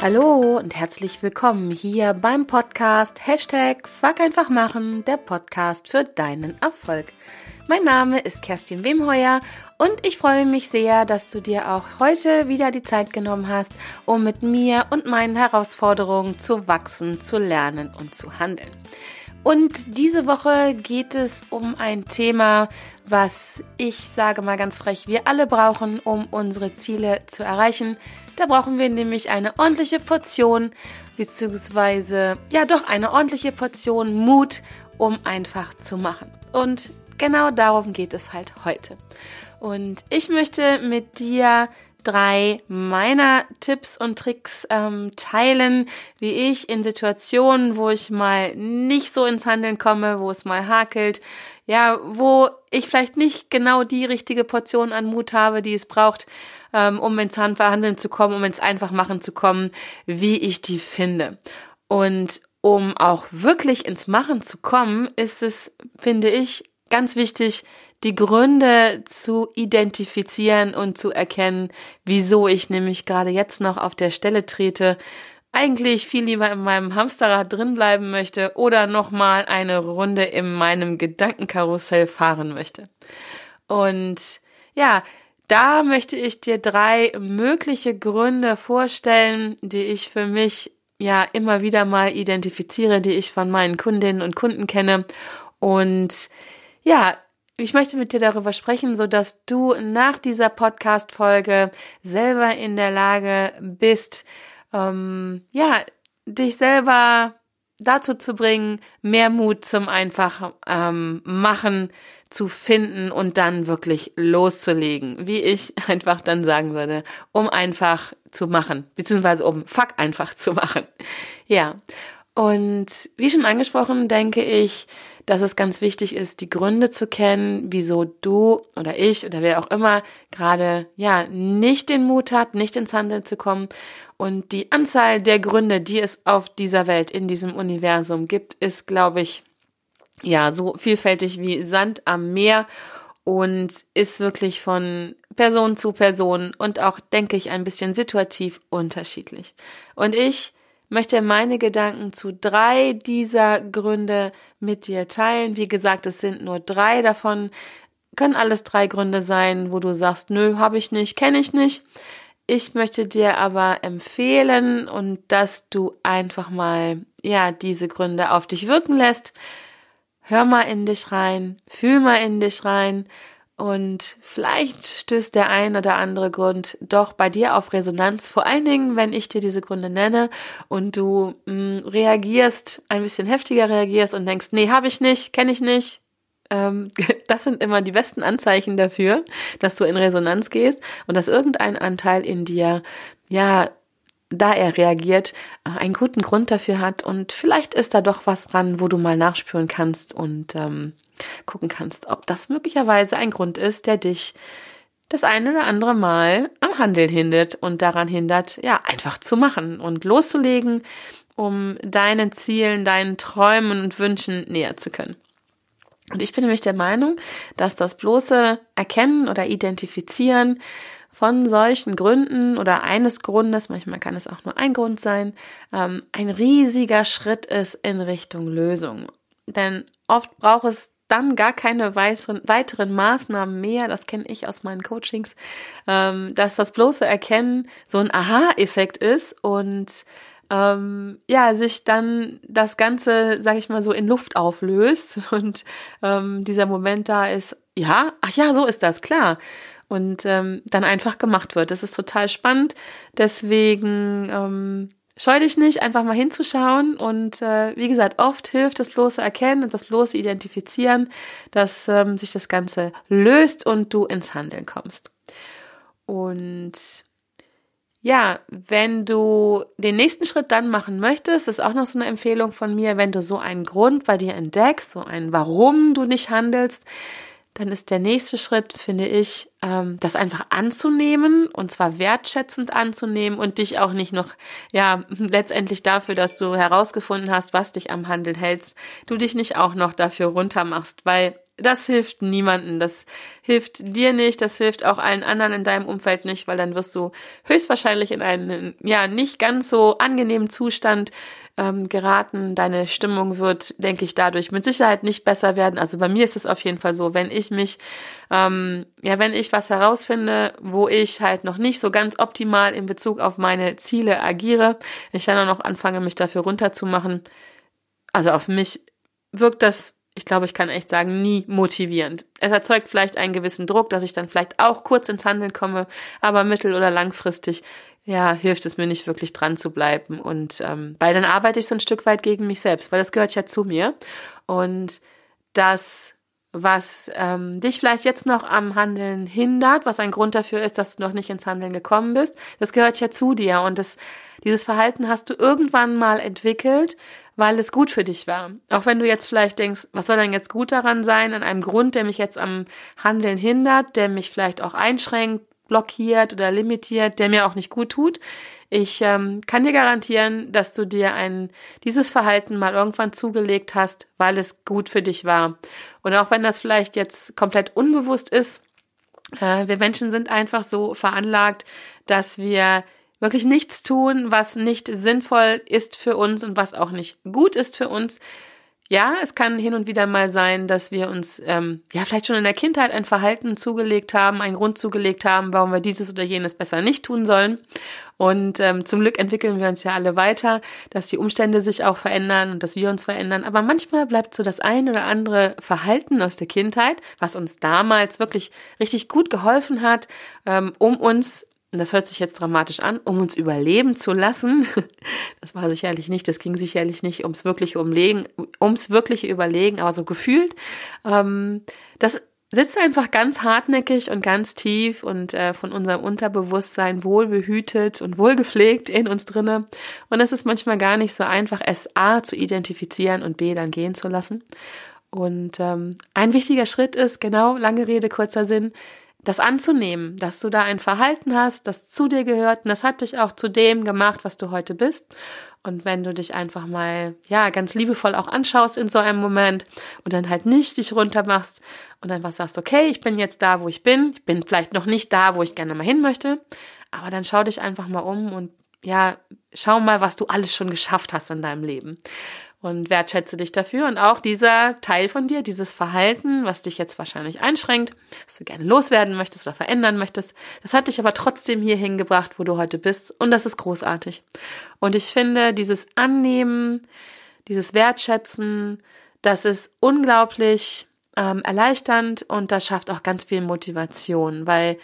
Hallo und herzlich willkommen hier beim Podcast Hashtag Fuck einfach machen, der Podcast für deinen Erfolg. Mein Name ist Kerstin Wemheuer und ich freue mich sehr, dass du dir auch heute wieder die Zeit genommen hast, um mit mir und meinen Herausforderungen zu wachsen, zu lernen und zu handeln. Und diese Woche geht es um ein Thema, was ich sage mal ganz frech, wir alle brauchen, um unsere Ziele zu erreichen. Da brauchen wir nämlich eine ordentliche Portion, beziehungsweise ja doch eine ordentliche Portion Mut, um einfach zu machen. Und genau darum geht es halt heute. Und ich möchte mit dir drei meiner Tipps und Tricks ähm, teilen, wie ich in Situationen, wo ich mal nicht so ins Handeln komme, wo es mal hakelt, ja, wo ich vielleicht nicht genau die richtige Portion an Mut habe, die es braucht, ähm, um ins Handverhandeln zu kommen, um ins Einfachmachen zu kommen, wie ich die finde. Und um auch wirklich ins Machen zu kommen, ist es, finde ich, ganz wichtig, die Gründe zu identifizieren und zu erkennen, wieso ich nämlich gerade jetzt noch auf der Stelle trete, eigentlich viel lieber in meinem Hamsterrad drin bleiben möchte oder nochmal eine Runde in meinem Gedankenkarussell fahren möchte. Und ja, da möchte ich dir drei mögliche Gründe vorstellen, die ich für mich ja immer wieder mal identifiziere, die ich von meinen Kundinnen und Kunden kenne. Und ja, ich möchte mit dir darüber sprechen, so dass du nach dieser Podcast-Folge selber in der Lage bist, ähm, ja, dich selber dazu zu bringen, mehr Mut zum einfach ähm, machen zu finden und dann wirklich loszulegen, wie ich einfach dann sagen würde, um einfach zu machen, beziehungsweise um fuck einfach zu machen. Ja. Und wie schon angesprochen, denke ich, dass es ganz wichtig ist, die Gründe zu kennen, wieso du oder ich oder wer auch immer gerade ja nicht den Mut hat, nicht ins Handeln zu kommen. Und die Anzahl der Gründe, die es auf dieser Welt, in diesem Universum gibt, ist, glaube ich, ja, so vielfältig wie Sand am Meer und ist wirklich von Person zu Person und auch, denke ich, ein bisschen situativ unterschiedlich. Und ich möchte meine Gedanken zu drei dieser Gründe mit dir teilen. Wie gesagt, es sind nur drei davon. Können alles drei Gründe sein, wo du sagst, nö, habe ich nicht, kenne ich nicht. Ich möchte dir aber empfehlen und dass du einfach mal, ja, diese Gründe auf dich wirken lässt. Hör mal in dich rein, fühl mal in dich rein und vielleicht stößt der ein oder andere Grund doch bei dir auf Resonanz, vor allen Dingen, wenn ich dir diese Gründe nenne und du mh, mm, reagierst, ein bisschen heftiger reagierst und denkst, nee, habe ich nicht, kenne ich nicht. Ähm, das sind immer die besten Anzeichen dafür, dass du in Resonanz gehst und dass irgendein Anteil in dir, ja, da er reagiert, äh, einen guten Grund dafür hat und vielleicht ist da doch was dran, wo du mal nachspüren kannst und ähm, gucken kannst, ob das möglicherweise ein Grund ist, der dich das eine oder andere Mal am Handeln hindert und daran hindert, ja, einfach zu machen und loszulegen, um deinen Zielen, deinen Träumen und Wünschen näher zu können. Und ich bin nämlich der Meinung, dass das bloße Erkennen oder Identifizieren von solchen Gründen oder eines Grundes, manchmal kann es auch nur ein Grund sein, ähm, ein riesiger Schritt ist in Richtung Lösung. Denn oft braucht es dann gar keine weiteren, weiteren Maßnahmen mehr, das kenne ich aus meinen Coachings, ähm, dass das bloße Erkennen so ein Aha-Effekt ist und ähm, ja, sich dann das Ganze, sag ich mal, so in Luft auflöst und ähm, dieser Moment da ist, ja, ach ja, so ist das, klar. Und ähm, dann einfach gemacht wird. Das ist total spannend. Deswegen ähm, scheu dich nicht, einfach mal hinzuschauen. Und äh, wie gesagt, oft hilft das bloße Erkennen und das bloße Identifizieren, dass ähm, sich das Ganze löst und du ins Handeln kommst. Und ja, wenn du den nächsten Schritt dann machen möchtest, ist auch noch so eine Empfehlung von mir, wenn du so einen Grund bei dir entdeckst, so ein Warum du nicht handelst, dann ist der nächste Schritt, finde ich, ähm, das einfach anzunehmen und zwar wertschätzend anzunehmen und dich auch nicht noch, ja, letztendlich dafür, dass du herausgefunden hast, was dich am Handel hältst, du dich nicht auch noch dafür runtermachst, weil das hilft niemanden. Das hilft dir nicht, das hilft auch allen anderen in deinem Umfeld nicht, weil dann wirst du höchstwahrscheinlich in einen, ja, nicht ganz so angenehmen Zustand ähm, geraten. Deine Stimmung wird, denke ich, dadurch mit Sicherheit nicht besser werden. Also bei mir ist es auf jeden Fall so, wenn ich mich, ähm, ja, wenn ich was herausfinde, wo ich halt noch nicht so ganz optimal in Bezug auf meine Ziele agiere, ich dann auch noch anfange, mich dafür runterzumachen, also auf mich wirkt das ich glaube, ich kann echt sagen, nie motivierend. Es erzeugt vielleicht einen gewissen Druck, dass ich dann vielleicht auch kurz ins Handeln komme, aber mittel- oder langfristig, ja, hilft es mir nicht wirklich dran zu bleiben. Und ähm, weil dann arbeite ich so ein Stück weit gegen mich selbst, weil das gehört ja zu mir. Und das was ähm, dich vielleicht jetzt noch am Handeln hindert, was ein Grund dafür ist, dass du noch nicht ins Handeln gekommen bist, das gehört ja zu dir und das, dieses Verhalten hast du irgendwann mal entwickelt, weil es gut für dich war. Auch wenn du jetzt vielleicht denkst, was soll denn jetzt gut daran sein, an einem Grund, der mich jetzt am Handeln hindert, der mich vielleicht auch einschränkt, blockiert oder limitiert, der mir auch nicht gut tut. Ich ähm, kann dir garantieren, dass du dir ein, dieses Verhalten mal irgendwann zugelegt hast, weil es gut für dich war. Und auch wenn das vielleicht jetzt komplett unbewusst ist, äh, wir Menschen sind einfach so veranlagt, dass wir wirklich nichts tun, was nicht sinnvoll ist für uns und was auch nicht gut ist für uns. Ja, es kann hin und wieder mal sein, dass wir uns ähm, ja vielleicht schon in der Kindheit ein Verhalten zugelegt haben, einen Grund zugelegt haben, warum wir dieses oder jenes besser nicht tun sollen. Und ähm, zum Glück entwickeln wir uns ja alle weiter, dass die Umstände sich auch verändern und dass wir uns verändern. Aber manchmal bleibt so das ein oder andere Verhalten aus der Kindheit, was uns damals wirklich richtig gut geholfen hat, ähm, um uns das hört sich jetzt dramatisch an, um uns überleben zu lassen. Das war sicherlich nicht, das ging sicherlich nicht ums wirkliche Umlegen, ums wirkliche Überlegen, aber so gefühlt. Ähm, das sitzt einfach ganz hartnäckig und ganz tief und äh, von unserem Unterbewusstsein wohlbehütet und wohlgepflegt in uns drinne. Und es ist manchmal gar nicht so einfach, es A zu identifizieren und B dann gehen zu lassen. Und ähm, ein wichtiger Schritt ist, genau, lange Rede, kurzer Sinn, das anzunehmen, dass du da ein Verhalten hast, das zu dir gehört und das hat dich auch zu dem gemacht, was du heute bist. Und wenn du dich einfach mal, ja, ganz liebevoll auch anschaust in so einem Moment und dann halt nicht dich runtermachst und einfach sagst, okay, ich bin jetzt da, wo ich bin. Ich bin vielleicht noch nicht da, wo ich gerne mal hin möchte. Aber dann schau dich einfach mal um und ja, schau mal, was du alles schon geschafft hast in deinem Leben und wertschätze dich dafür. Und auch dieser Teil von dir, dieses Verhalten, was dich jetzt wahrscheinlich einschränkt, was du gerne loswerden möchtest oder verändern möchtest, das hat dich aber trotzdem hier hingebracht, wo du heute bist. Und das ist großartig. Und ich finde, dieses Annehmen, dieses Wertschätzen, das ist unglaublich ähm, erleichternd und das schafft auch ganz viel Motivation, weil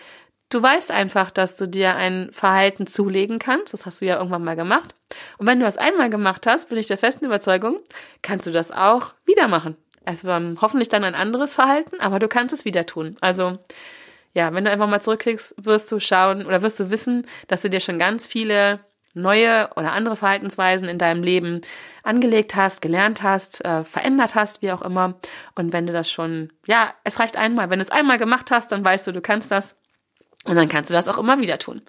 Du weißt einfach, dass du dir ein Verhalten zulegen kannst. Das hast du ja irgendwann mal gemacht. Und wenn du das einmal gemacht hast, bin ich der festen Überzeugung, kannst du das auch wieder machen. War hoffentlich dann ein anderes Verhalten, aber du kannst es wieder tun. Also, ja, wenn du einfach mal zurückkriegst, wirst du schauen oder wirst du wissen, dass du dir schon ganz viele neue oder andere Verhaltensweisen in deinem Leben angelegt hast, gelernt hast, äh, verändert hast, wie auch immer. Und wenn du das schon, ja, es reicht einmal. Wenn du es einmal gemacht hast, dann weißt du, du kannst das. Und dann kannst du das auch immer wieder tun.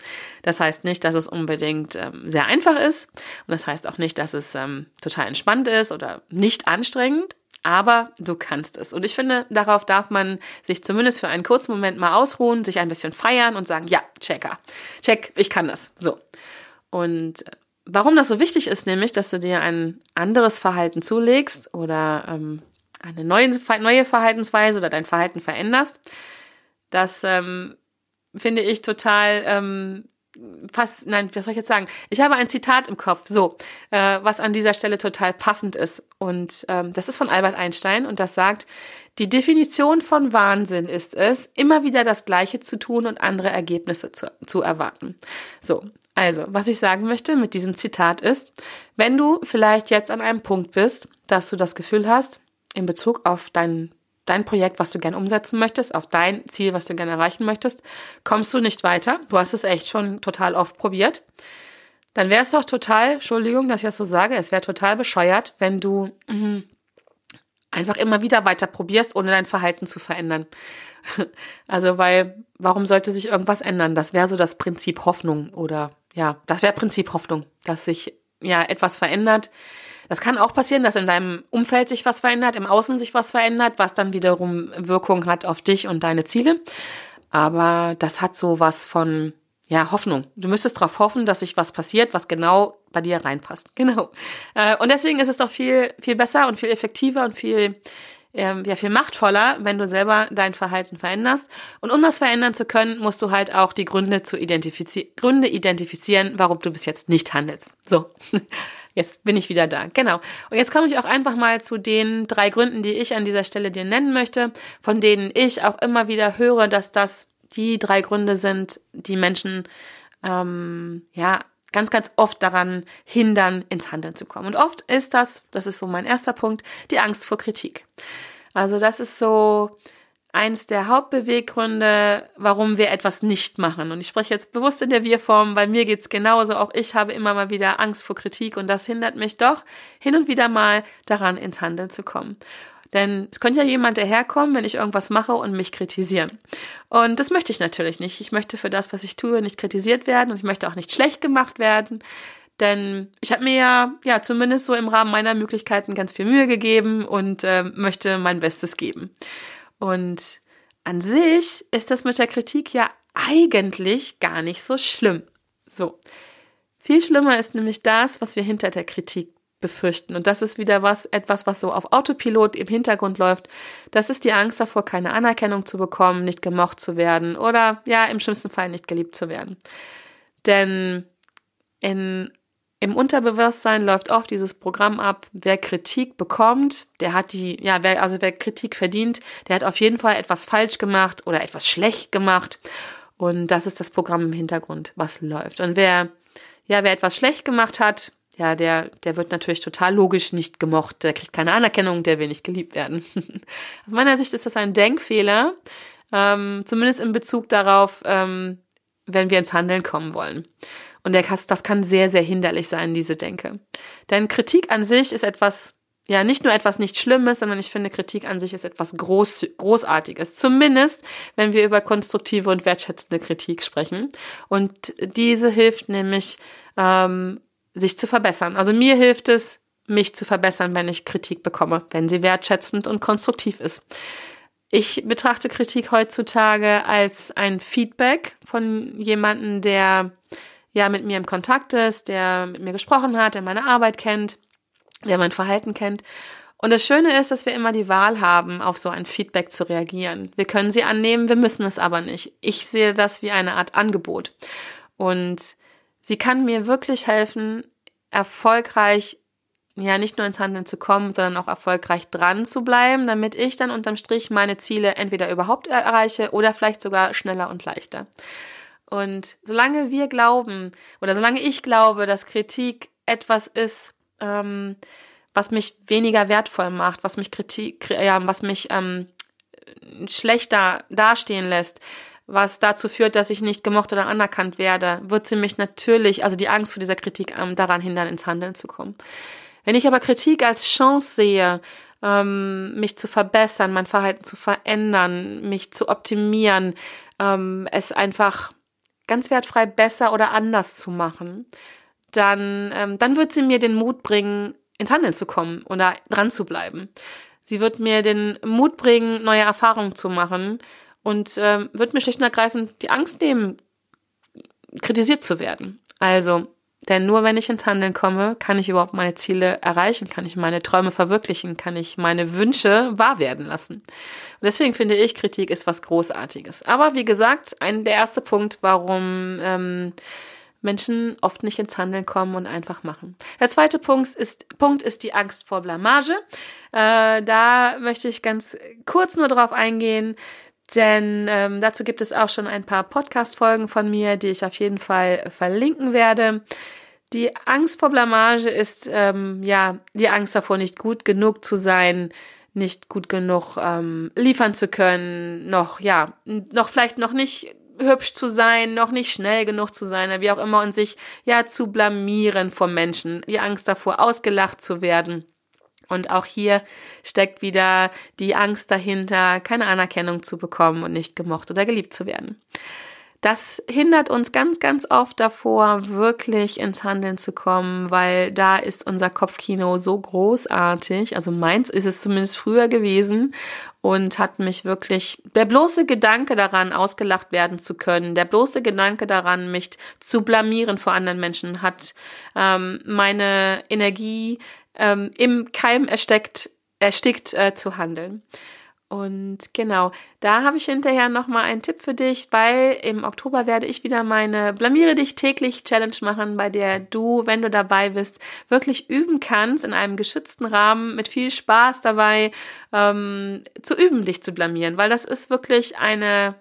Das heißt nicht, dass es unbedingt ähm, sehr einfach ist. Und das heißt auch nicht, dass es ähm, total entspannt ist oder nicht anstrengend. Aber du kannst es. Und ich finde, darauf darf man sich zumindest für einen kurzen Moment mal ausruhen, sich ein bisschen feiern und sagen, ja, checker. Check, ich kann das. So. Und äh, warum das so wichtig ist, nämlich, dass du dir ein anderes Verhalten zulegst oder ähm, eine neue, neue Verhaltensweise oder dein Verhalten veränderst, das ähm, finde ich total ähm, fast, nein, was soll ich jetzt sagen? Ich habe ein Zitat im Kopf, so, äh, was an dieser Stelle total passend ist. Und ähm, das ist von Albert Einstein und das sagt, die Definition von Wahnsinn ist es, immer wieder das Gleiche zu tun und andere Ergebnisse zu, zu erwarten. So, also, was ich sagen möchte mit diesem Zitat ist, wenn du vielleicht jetzt an einem Punkt bist, dass du das Gefühl hast, in Bezug auf dein dein Projekt, was du gerne umsetzen möchtest, auf dein Ziel, was du gerne erreichen möchtest, kommst du nicht weiter. Du hast es echt schon total oft probiert. Dann wäre es doch total, Entschuldigung, dass ich das so sage, es wäre total bescheuert, wenn du mh, einfach immer wieder weiter probierst, ohne dein Verhalten zu verändern. Also, weil, warum sollte sich irgendwas ändern? Das wäre so das Prinzip Hoffnung oder ja, das wäre Prinzip Hoffnung, dass sich ja etwas verändert, Das kann auch passieren, dass in deinem Umfeld sich was verändert, im Außen sich was verändert, was dann wiederum Wirkung hat auf dich und deine Ziele. Aber das hat so was von, ja, Hoffnung. Du müsstest darauf hoffen, dass sich was passiert, was genau bei dir reinpasst. Genau. Äh, und deswegen ist es doch viel, viel besser und viel effektiver und viel, ähm, ja, viel machtvoller, wenn du selber dein Verhalten veränderst. Und um das verändern zu können, musst du halt auch die Gründe zu identifizieren, Gründe identifizieren, warum du bis jetzt nicht handelst. So. Jetzt bin ich wieder da. Genau. Und jetzt komme ich auch einfach mal zu den drei Gründen, die ich an dieser Stelle dir nennen möchte, von denen ich auch immer wieder höre, dass das die drei Gründe sind, die Menschen ähm, ja ganz, ganz oft daran hindern, ins Handeln zu kommen. Und oft ist das, das ist so mein erster Punkt, die Angst vor Kritik. Also das ist so eins der Hauptbeweggründe, warum wir etwas nicht machen. Und ich spreche jetzt bewusst in der Wir-Form, weil mir geht's genauso. Auch ich habe immer mal wieder Angst vor Kritik und das hindert mich doch hin und wieder mal daran, ins Handeln zu kommen. Denn es könnte ja jemand daherkommen, wenn ich irgendwas mache und mich kritisieren. Und das möchte ich natürlich nicht. Ich möchte für das, was ich tue, nicht kritisiert werden und ich möchte auch nicht schlecht gemacht werden. Denn ich habe mir ja, ja, zumindest so im Rahmen meiner Möglichkeiten ganz viel Mühe gegeben und äh, möchte mein Bestes geben. Und an sich ist das mit der Kritik ja eigentlich gar nicht so schlimm. So. Viel schlimmer ist nämlich das, was wir hinter der Kritik befürchten. Und das ist wieder was, etwas, was so auf Autopilot im Hintergrund läuft. Das ist die Angst davor, keine Anerkennung zu bekommen, nicht gemocht zu werden oder ja, im schlimmsten Fall nicht geliebt zu werden. Denn in, im Unterbewusstsein läuft oft dieses Programm ab, wer Kritik bekommt, der hat die, ja, wer, also wer Kritik verdient, der hat auf jeden Fall etwas falsch gemacht oder etwas schlecht gemacht. Und das ist das Programm im Hintergrund, was läuft. Und wer, ja, wer etwas schlecht gemacht hat, ja, der, der wird natürlich total logisch nicht gemocht, der kriegt keine Anerkennung, der will nicht geliebt werden. Aus meiner Sicht ist das ein Denkfehler, ähm, zumindest in Bezug darauf, ähm, wenn wir ins Handeln kommen wollen. Und der, das kann sehr, sehr hinderlich sein, diese Denke. Denn Kritik an sich ist etwas, ja, nicht nur etwas nicht Schlimmes, sondern ich finde, Kritik an sich ist etwas Groß, Großartiges. Zumindest, wenn wir über konstruktive und wertschätzende Kritik sprechen. Und diese hilft nämlich, ähm, sich zu verbessern. Also mir hilft es, mich zu verbessern, wenn ich Kritik bekomme, wenn sie wertschätzend und konstruktiv ist. Ich betrachte Kritik heutzutage als ein Feedback von jemandem, der ja mit mir im Kontakt ist, der mit mir gesprochen hat, der meine Arbeit kennt, der mein Verhalten kennt. Und das Schöne ist, dass wir immer die Wahl haben, auf so ein Feedback zu reagieren. Wir können sie annehmen, wir müssen es aber nicht. Ich sehe das wie eine Art Angebot. Und Sie kann mir wirklich helfen, erfolgreich ja nicht nur ins Handeln zu kommen, sondern auch erfolgreich dran zu bleiben, damit ich dann unterm Strich meine Ziele entweder überhaupt erreiche oder vielleicht sogar schneller und leichter. Und solange wir glauben oder solange ich glaube, dass Kritik etwas ist, ähm, was mich weniger wertvoll macht, was mich Kritik, ja, was mich ähm, schlechter dastehen lässt, was dazu führt, dass ich nicht gemocht oder anerkannt werde, wird sie mich natürlich, also die Angst vor dieser Kritik ähm, daran hindern, ins Handeln zu kommen. Wenn ich aber Kritik als Chance sehe, ähm, mich zu verbessern, mein Verhalten zu verändern, mich zu optimieren, ähm, es einfach ganz wertfrei besser oder anders zu machen, dann, ähm, dann wird sie mir den Mut bringen, ins Handeln zu kommen oder dran zu bleiben. Sie wird mir den Mut bringen, neue Erfahrungen zu machen und ähm, wird mir schlicht und ergreifend die Angst nehmen, kritisiert zu werden. Also, denn nur wenn ich ins Handeln komme, kann ich überhaupt meine Ziele erreichen, kann ich meine Träume verwirklichen, kann ich meine Wünsche wahr werden lassen. Und deswegen finde ich, Kritik ist was Großartiges. Aber wie gesagt, ein der erste Punkt, warum ähm, Menschen oft nicht ins Handeln kommen und einfach machen. Der zweite Punkt ist, Punkt ist die Angst vor Blamage. Äh, da möchte ich ganz kurz nur drauf eingehen. Denn ähm, dazu gibt es auch schon ein paar Podcast-Folgen von mir, die ich auf jeden Fall verlinken werde. Die Angst vor Blamage ist ähm, ja die Angst davor, nicht gut genug zu sein, nicht gut genug ähm, liefern zu können, noch ja, noch vielleicht noch nicht hübsch zu sein, noch nicht schnell genug zu sein, wie auch immer, und sich ja zu blamieren vor Menschen, die Angst davor, ausgelacht zu werden und auch hier steckt wieder die Angst dahinter, keine Anerkennung zu bekommen und nicht gemocht oder geliebt zu werden. das hindert uns ganz, ganz oft davor, wirklich ins Handeln zu kommen, weil da ist unser Kopfkino so großartig. Also meins ist es zumindest früher gewesen und hat mich wirklich der bloße Gedanke daran, ausgelacht werden zu können, der bloße Gedanke daran, mich zu blamieren vor anderen Menschen, hat ähm, meine Energie ähm, im Keim ersteckt, erstickt äh, zu handeln. Und genau, da habe ich hinterher nochmal einen Tipp für dich, weil im Oktober werde ich wieder meine Blamiere dich täglich Challenge machen, bei der du, wenn du dabei bist, wirklich üben kannst, in einem geschützten Rahmen, mit viel Spaß dabei, ähm, zu üben, dich zu blamieren, weil das ist wirklich eine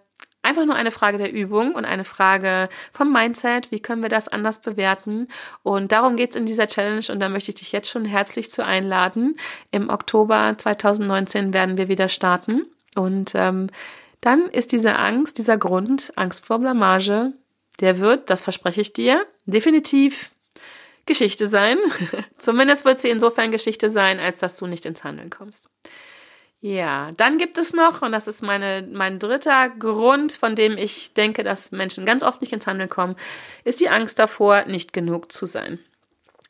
Einfach nur eine Frage der Übung und eine Frage vom Mindset. Wie können wir das anders bewerten? Und darum geht's in dieser Challenge und da möchte ich dich jetzt schon herzlich zu einladen. Im Oktober 2019 werden wir wieder starten und ähm, dann ist diese Angst, dieser Grund, Angst vor Blamage, der wird, das verspreche ich dir, definitiv Geschichte sein. Zumindest wird sie insofern Geschichte sein, als dass du nicht ins Handeln kommst. Ja, dann gibt es noch, und das ist meine, mein dritter Grund, von dem ich denke, dass Menschen ganz oft nicht ins Handeln kommen, ist die Angst davor, nicht genug zu sein.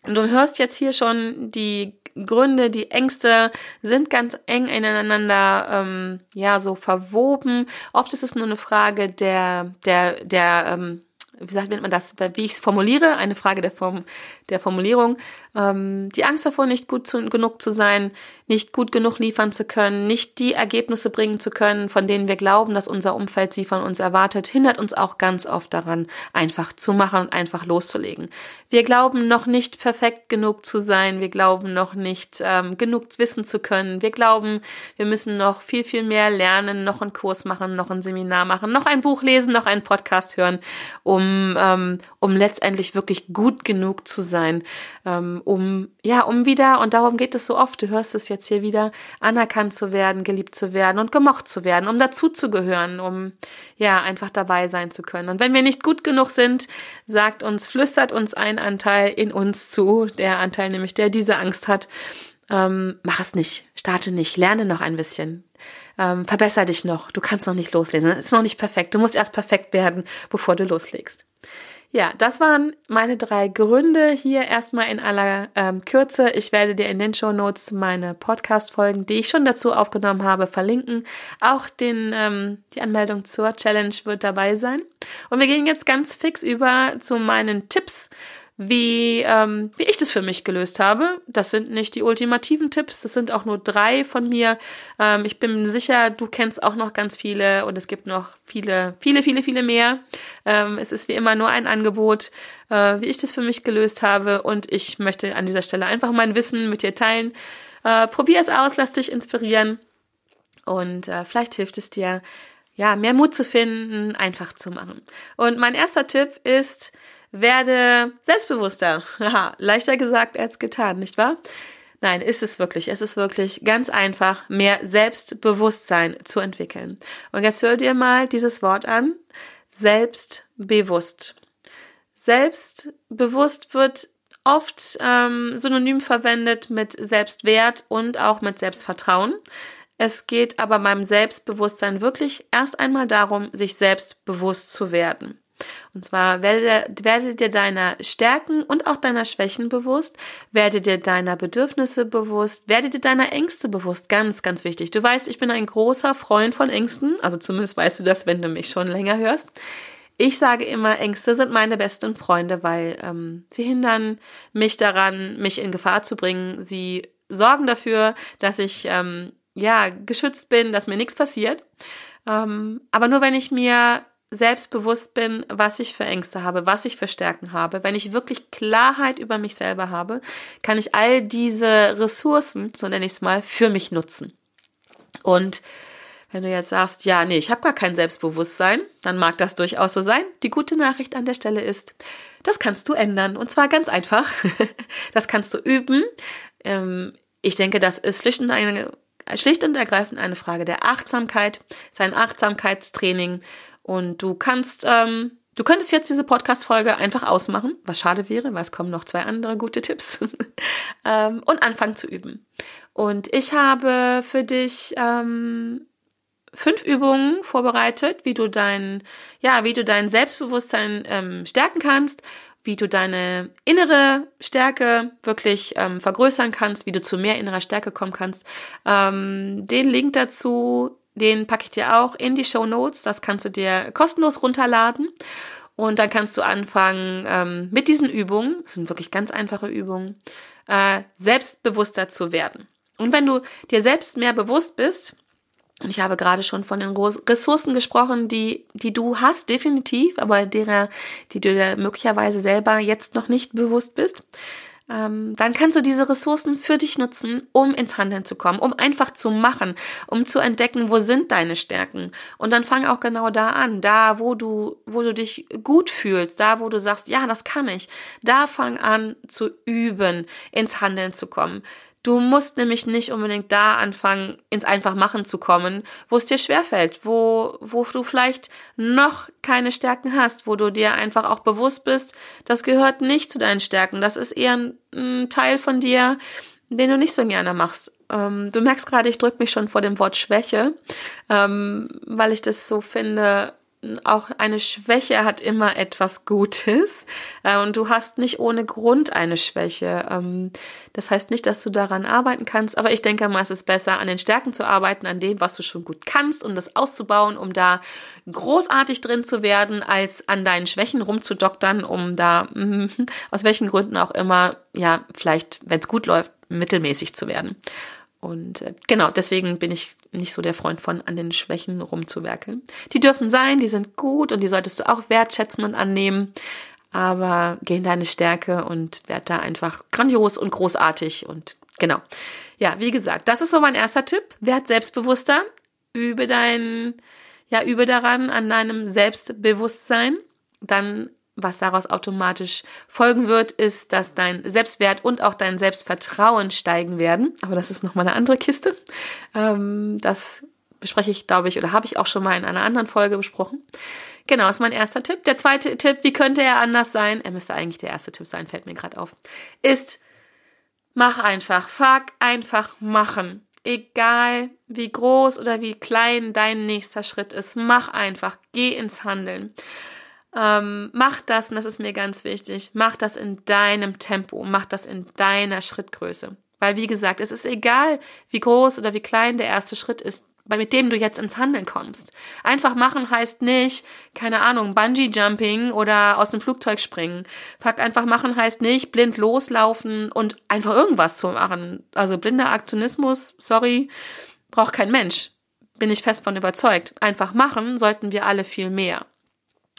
Und du hörst jetzt hier schon die Gründe, die Ängste sind ganz eng ineinander, ähm, ja, so verwoben. Oft ist es nur eine Frage der, der, der, ähm, wie sagt man das, wie ich es formuliere, eine Frage der, Form, der Formulierung. Ähm, die Angst davor, nicht gut zu, genug zu sein, nicht gut genug liefern zu können, nicht die Ergebnisse bringen zu können, von denen wir glauben, dass unser Umfeld sie von uns erwartet, hindert uns auch ganz oft daran, einfach zu machen und einfach loszulegen. Wir glauben noch nicht perfekt genug zu sein, wir glauben noch nicht ähm, genug wissen zu können, wir glauben, wir müssen noch viel, viel mehr lernen, noch einen Kurs machen, noch ein Seminar machen, noch ein Buch lesen, noch einen Podcast hören, um, ähm, um letztendlich wirklich gut genug zu sein, ähm, um, ja, um wieder, und darum geht es so oft, du hörst es jetzt hier wieder, anerkannt zu werden, geliebt zu werden und gemocht zu werden, um dazuzugehören, um, ja, einfach dabei sein zu können. Und wenn wir nicht gut genug sind, sagt uns, flüstert uns ein Anteil in uns zu, der Anteil nämlich, der diese Angst hat, ähm, mach es nicht, starte nicht, lerne noch ein bisschen. Ähm, verbessere dich noch, du kannst noch nicht loslesen, es ist noch nicht perfekt, du musst erst perfekt werden, bevor du loslegst. Ja, das waren meine drei Gründe hier erstmal in aller ähm, Kürze. Ich werde dir in den Show Notes meine Podcast-Folgen, die ich schon dazu aufgenommen habe, verlinken. Auch den, ähm, die Anmeldung zur Challenge wird dabei sein. Und wir gehen jetzt ganz fix über zu meinen Tipps wie, ähm, wie ich das für mich gelöst habe. Das sind nicht die ultimativen Tipps, das sind auch nur drei von mir. Ähm, ich bin sicher, du kennst auch noch ganz viele und es gibt noch viele, viele, viele, viele mehr. Ähm, es ist wie immer nur ein Angebot, äh, wie ich das für mich gelöst habe und ich möchte an dieser Stelle einfach mein Wissen mit dir teilen. Äh, probier es aus, lass dich inspirieren und äh, vielleicht hilft es dir, ja, mehr Mut zu finden, einfach zu machen. Und mein erster Tipp ist, werde selbstbewusster. Haha, leichter gesagt als getan, nicht wahr? Nein, ist es wirklich. Es ist wirklich ganz einfach, mehr Selbstbewusstsein zu entwickeln. Und jetzt hör dir mal dieses Wort an. Selbstbewusst. Selbstbewusst wird oft ähm, synonym verwendet mit Selbstwert und auch mit Selbstvertrauen. Es geht aber beim Selbstbewusstsein wirklich erst einmal darum, sich selbstbewusst zu werden. Und zwar werde, werde dir deiner Stärken und auch deiner Schwächen bewusst, werde dir deiner Bedürfnisse bewusst, werde dir deiner Ängste bewusst. Ganz, ganz wichtig. Du weißt, ich bin ein großer Freund von Ängsten. Also zumindest weißt du das, wenn du mich schon länger hörst. Ich sage immer, Ängste sind meine besten Freunde, weil ähm, sie hindern mich daran, mich in Gefahr zu bringen. Sie sorgen dafür, dass ich ähm, ja geschützt bin, dass mir nichts passiert. Ähm, aber nur wenn ich mir selbstbewusst bin, was ich für Ängste habe, was ich für Stärken habe, wenn ich wirklich Klarheit über mich selber habe, kann ich all diese Ressourcen, so nenne ich es mal, für mich nutzen. Und wenn du jetzt sagst, ja, nee, ich habe gar kein Selbstbewusstsein, dann mag das durchaus so sein. Die gute Nachricht an der Stelle ist, das kannst du ändern. Und zwar ganz einfach. Das kannst du üben. Ähm, ich denke, das ist schlicht und, eine, schlicht und ergreifend eine Frage der Achtsamkeit. Es ist ein Achtsamkeitstraining. Und du kannst, ähm, du könntest jetzt diese Podcast-Folge einfach ausmachen, was schade wäre, weil es kommen noch zwei andere gute Tipps, ähm, und anfangen zu üben. Und ich habe für dich ähm, fünf Übungen vorbereitet, wie du dein, ja, wie du dein Selbstbewusstsein ähm, stärken kannst, wie du deine innere Stärke wirklich ähm, vergrößern kannst, wie du zu mehr innerer Stärke kommen kannst. Ähm, den Link dazu, den packe ich dir auch in die Show Notes. Das kannst du dir kostenlos runterladen. Und dann kannst du anfangen ähm, mit diesen Übungen, das sind wirklich ganz einfache Übungen, äh, selbstbewusster zu werden. Und wenn du dir selbst mehr bewusst bist, und ich habe gerade schon von den Ressourcen gesprochen, die, die du hast, definitiv, aber derer, die du dir möglicherweise selber jetzt noch nicht bewusst bist, ähm, dann kannst du diese Ressourcen für dich nutzen, um ins Handeln zu kommen, um einfach zu machen, um zu entdecken, wo sind deine Stärken. Und dann fang auch genau da an, da wo du, wo du dich gut fühlst, da wo du sagst, ja, das kann ich. Da fang an zu üben, ins Handeln zu kommen. Du musst nämlich nicht unbedingt da anfangen, ins Einfachmachen zu kommen, wo es dir schwerfällt, wo, wo du vielleicht noch keine Stärken hast, wo du dir einfach auch bewusst bist, das gehört nicht zu deinen Stärken. Das ist eher ein, ein Teil von dir, den du nicht so gerne machst. Ähm, du merkst gerade, ich drücke mich schon vor dem Wort Schwäche, ähm, weil ich das so finde, auch eine Schwäche hat immer etwas Gutes äh, und du hast nicht ohne Grund eine Schwäche. Ähm, das heißt nicht, dass du daran arbeiten kannst, aber ich denke mal, es ist besser, an den Stärken zu arbeiten, an dem, was du schon gut kannst, um das auszubauen, um da großartig drin zu werden, als an deinen Schwächen rumzudoktern, um da aus welchen Gründen auch immer, ja, vielleicht, wenn es gut läuft, mittelmäßig zu werden. Und äh, genau, deswegen bin ich nicht so der Freund von, an den Schwächen rumzuwerkeln. Die dürfen sein, die sind gut und die solltest du auch wertschätzen und annehmen. Aber geh in deine Stärke und werd da einfach grandios und großartig und genau. Ja, wie gesagt, das ist so mein erster Tipp. Werd selbstbewusster. Übe dein, ja, übe daran, an deinem Selbstbewusstsein. Dann was daraus automatisch folgen wird, ist, dass dein Selbstwert und auch dein Selbstvertrauen steigen werden. Aber das ist nochmal eine andere Kiste. Ähm, das bespreche ich, glaube ich, oder habe ich auch schon mal in einer anderen Folge besprochen. Genau, ist mein erster Tipp. Der zweite Tipp, wie könnte er anders sein? Er müsste eigentlich der erste Tipp sein, fällt mir gerade auf. Ist, mach einfach, fuck einfach machen. Egal wie groß oder wie klein dein nächster Schritt ist, mach einfach, geh ins Handeln. Ähm, mach das, und das ist mir ganz wichtig, mach das in deinem Tempo, mach das in deiner Schrittgröße. Weil, wie gesagt, es ist egal, wie groß oder wie klein der erste Schritt ist, mit dem du jetzt ins Handeln kommst. Einfach machen heißt nicht, keine Ahnung, Bungee Jumping oder aus dem Flugzeug springen. Fuck, einfach machen heißt nicht blind loslaufen und einfach irgendwas zu machen. Also blinder Aktionismus, sorry, braucht kein Mensch. Bin ich fest von überzeugt. Einfach machen sollten wir alle viel mehr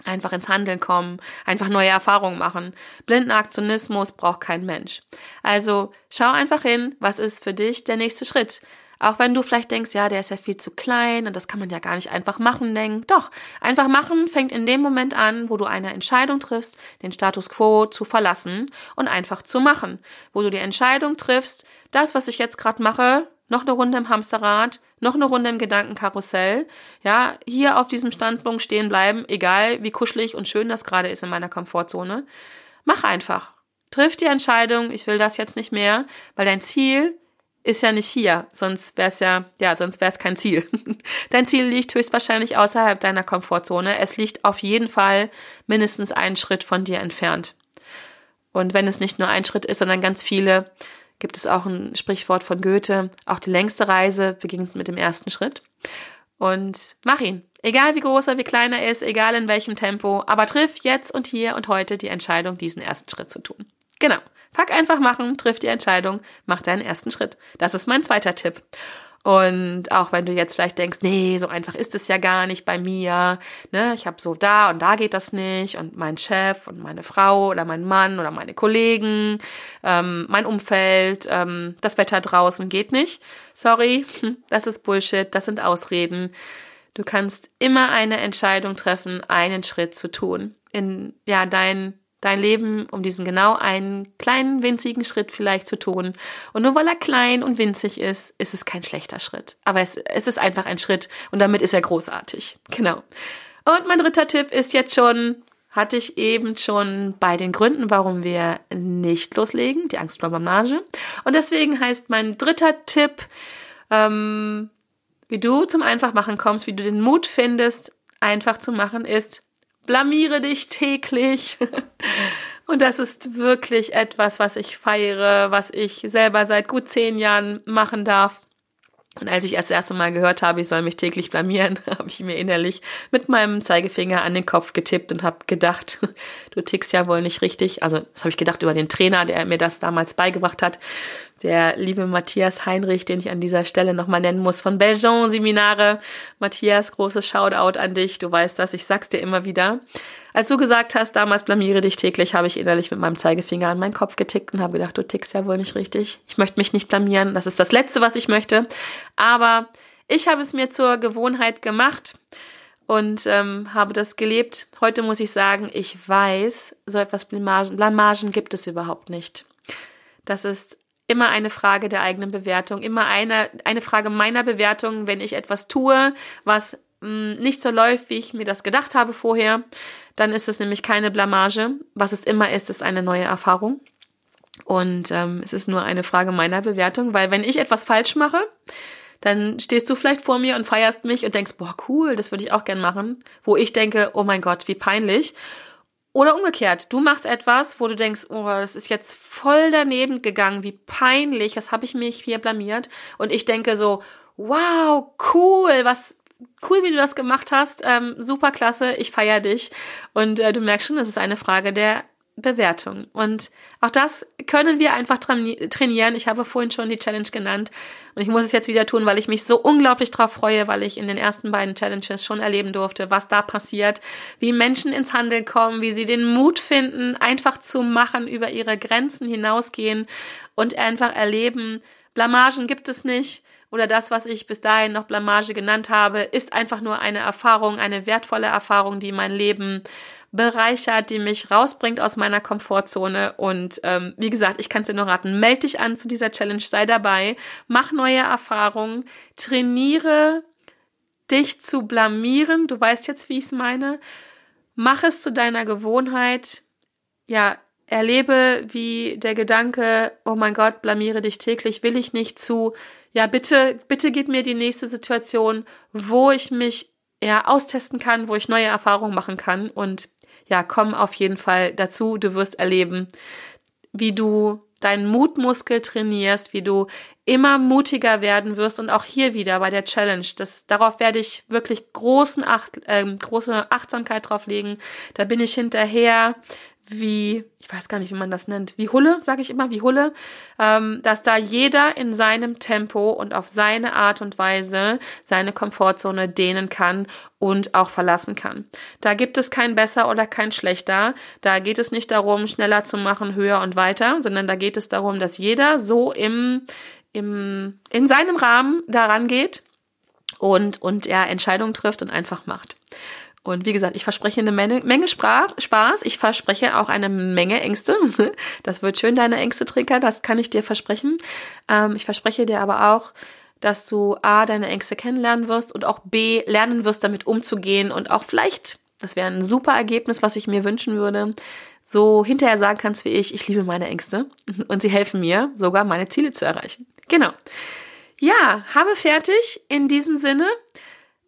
einfach ins Handeln kommen, einfach neue Erfahrungen machen. Blindenaktionismus braucht kein Mensch. Also schau einfach hin, was ist für dich der nächste Schritt. Auch wenn du vielleicht denkst, ja, der ist ja viel zu klein und das kann man ja gar nicht einfach machen, denk, doch, einfach machen fängt in dem Moment an, wo du eine Entscheidung triffst, den Status quo zu verlassen und einfach zu machen. Wo du die Entscheidung triffst, das, was ich jetzt gerade mache, noch eine Runde im Hamsterrad, noch eine Runde im Gedankenkarussell, ja, hier auf diesem Standpunkt stehen bleiben, egal wie kuschelig und schön das gerade ist in meiner Komfortzone. Mach einfach. Triff die Entscheidung, ich will das jetzt nicht mehr, weil dein Ziel ist ja nicht hier, sonst wäre es ja, ja, sonst wäre es kein Ziel. Dein Ziel liegt höchstwahrscheinlich außerhalb deiner Komfortzone. Es liegt auf jeden Fall mindestens einen Schritt von dir entfernt. Und wenn es nicht nur ein Schritt ist, sondern ganz viele, gibt es auch ein Sprichwort von Goethe, auch die längste Reise beginnt mit dem ersten Schritt. Und mach ihn. Egal wie groß er, wie klein er ist, egal in welchem Tempo, aber triff jetzt und hier und heute die Entscheidung, diesen ersten Schritt zu tun. Genau. Fuck einfach machen, triff die Entscheidung, mach deinen ersten Schritt. Das ist mein zweiter Tipp. Und auch wenn du jetzt vielleicht denkst, nee, so einfach ist es ja gar nicht bei mir, ne, ich habe so da und da geht das nicht und mein Chef und meine Frau oder mein Mann oder meine Kollegen, ähm, mein Umfeld, ähm, das Wetter draußen geht nicht. Sorry, das ist Bullshit, das sind Ausreden. Du kannst immer eine Entscheidung treffen, einen Schritt zu tun in ja dein dein Leben, um diesen genau einen kleinen, winzigen Schritt vielleicht zu tun. Und nur weil er klein und winzig ist, ist es kein schlechter Schritt. Aber es, es ist einfach ein Schritt und damit ist er großartig. Genau. Und mein dritter Tipp ist jetzt schon, hatte ich eben schon bei den Gründen, warum wir nicht loslegen, die Angst vor Blamage. Und deswegen heißt mein dritter Tipp, ähm, wie du zum Einfachmachen kommst, wie du den Mut findest, einfach zu machen, ist, blamiere dich täglich. Und das ist wirklich etwas, was ich feiere, was ich selber seit gut zehn Jahren machen darf. Und als ich das erste Mal gehört habe, ich soll mich täglich blamieren, habe ich mir innerlich mit meinem Zeigefinger an den Kopf getippt und habe gedacht, du tickst ja wohl nicht richtig. Also das habe ich gedacht über den Trainer, der mir das damals beigebracht hat. Der liebe Matthias Heinrich, den ich an dieser Stelle nochmal nennen muss, von Belgian Seminare. Matthias, großes Shoutout an dich. Du weißt das, ich sag's dir immer wieder. Als du gesagt hast, damals blamiere dich täglich, habe ich innerlich mit meinem Zeigefinger an meinen Kopf getickt und habe gedacht, du tickst ja wohl nicht richtig. Ich möchte mich nicht blamieren. Das ist das Letzte, was ich möchte. Aber ich habe es mir zur Gewohnheit gemacht und ähm, habe das gelebt. Heute muss ich sagen, ich weiß, so etwas Blamagen, Blamagen gibt es überhaupt nicht. Das ist immer eine Frage der eigenen Bewertung, immer eine, eine Frage meiner Bewertung, wenn ich etwas tue, was mh, nicht so läuft, wie ich mir das gedacht habe vorher, dann ist es nämlich keine Blamage. Was es immer ist, ist eine neue Erfahrung. Und ähm, es ist nur eine Frage meiner Bewertung, weil wenn ich etwas falsch mache, dann stehst du vielleicht vor mir und feierst mich und denkst, boah, cool, das würde ich auch gern machen. Wo ich denke, oh mein Gott, wie peinlich. Oder umgekehrt, du machst etwas, wo du denkst, oh, das ist jetzt voll daneben gegangen, wie peinlich, was habe ich mich hier blamiert? Und ich denke so, wow, cool, was, cool, wie du das gemacht hast, ähm, super klasse, ich feiere dich. Und äh, du merkst schon, das ist eine Frage der Bewertung. Und auch das können wir einfach trainieren. Ich habe vorhin schon die Challenge genannt und ich muss es jetzt wieder tun, weil ich mich so unglaublich drauf freue, weil ich in den ersten beiden Challenges schon erleben durfte, was da passiert, wie Menschen ins Handeln kommen, wie sie den Mut finden, einfach zu machen, über ihre Grenzen hinausgehen und einfach erleben, Blamagen gibt es nicht oder das, was ich bis dahin noch Blamage genannt habe, ist einfach nur eine Erfahrung, eine wertvolle Erfahrung, die mein Leben bereichert, die mich rausbringt aus meiner Komfortzone. Und ähm, wie gesagt, ich kann es dir nur raten, melde dich an zu dieser Challenge, sei dabei, mach neue Erfahrungen, trainiere dich zu blamieren. Du weißt jetzt, wie ich es meine. Mach es zu deiner Gewohnheit. Ja, erlebe, wie der Gedanke, oh mein Gott, blamiere dich täglich, will ich nicht zu, ja, bitte, bitte gib mir die nächste Situation, wo ich mich ja austesten kann, wo ich neue Erfahrungen machen kann und ja, komm auf jeden Fall dazu. Du wirst erleben, wie du deinen Mutmuskel trainierst, wie du immer mutiger werden wirst und auch hier wieder bei der Challenge. Das, darauf werde ich wirklich großen Acht, äh, große Achtsamkeit drauf legen. Da bin ich hinterher wie, ich weiß gar nicht, wie man das nennt, wie Hulle, sage ich immer, wie Hulle, ähm, dass da jeder in seinem Tempo und auf seine Art und Weise seine Komfortzone dehnen kann und auch verlassen kann. Da gibt es kein besser oder kein schlechter. Da geht es nicht darum, schneller zu machen, höher und weiter, sondern da geht es darum, dass jeder so im, im, in seinem Rahmen daran geht und, und er Entscheidungen trifft und einfach macht. Und wie gesagt, ich verspreche eine Menge, Menge Sprach, Spaß. Ich verspreche auch eine Menge Ängste. Das wird schön, deine Ängste triggern. Das kann ich dir versprechen. Ähm, ich verspreche dir aber auch, dass du A, deine Ängste kennenlernen wirst und auch B, lernen wirst, damit umzugehen und auch vielleicht, das wäre ein super Ergebnis, was ich mir wünschen würde, so hinterher sagen kannst wie ich, ich liebe meine Ängste und sie helfen mir, sogar meine Ziele zu erreichen. Genau. Ja, habe fertig. In diesem Sinne,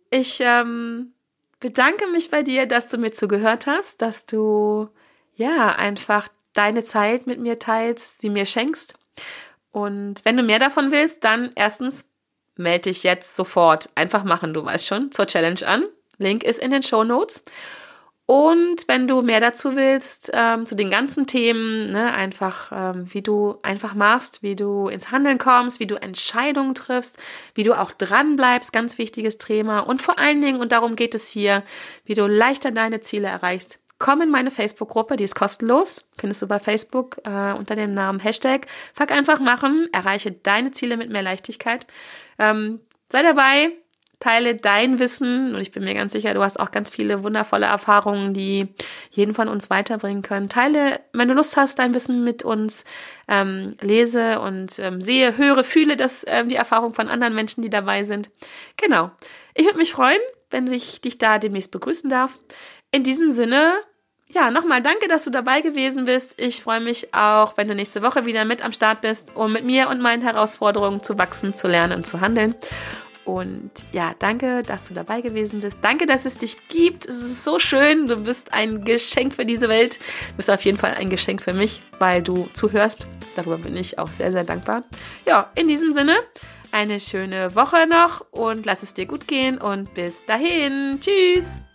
ich ähm, bedanke mich bei dir, dass du mir zugehört hast, dass du ja einfach deine Zeit mit mir teilst, sie mir schenkst. Und wenn du mehr davon willst, dann erstens melde dich jetzt sofort. Einfach machen, du weißt schon, zur Challenge an. Link ist in den Show Notes. Und wenn du mehr dazu willst, ähm, zu den ganzen Themen, ne, einfach ähm, wie du einfach machst, wie du ins Handeln kommst, wie du Entscheidungen triffst, wie du auch dran bleibst, ganz wichtiges Thema. Und vor allen Dingen, und darum geht es hier, wie du leichter deine Ziele erreichst. Komm in meine Facebook-Gruppe, die ist kostenlos. Findest du bei Facebook äh, unter dem Namen Hashtag. Fuck einfach machen, erreiche deine Ziele mit mehr Leichtigkeit. Ähm, sei dabei, teile dein Wissen und ich bin mir ganz sicher, du hast auch ganz viele wundervolle Erfahrungen, die jeden von uns weiterbringen können. Teile, wenn du Lust hast, dein Wissen mit uns, ähm, lese und ähm, sehe, höre, fühle das, äh, die Erfahrung von anderen Menschen, die dabei sind. Genau. Ich würde mich freuen, wenn ich dich da demnächst begrüßen darf. In diesem Sinne, ja, nochmal danke, dass du dabei gewesen bist. Ich freue mich auch, wenn du nächste Woche wieder mit am Start bist, um mit mir und meinen Herausforderungen zu wachsen, zu lernen und zu handeln. Und ja, danke, dass du dabei gewesen bist. Danke, dass es dich gibt. Es ist so schön. Du bist ein Geschenk für diese Welt. Du bist auf jeden Fall ein Geschenk für mich, weil du zuhörst. Darüber bin ich auch sehr, sehr dankbar. Ja, in diesem Sinne, eine schöne Woche noch und lass es dir gut gehen und bis dahin. Tschüss.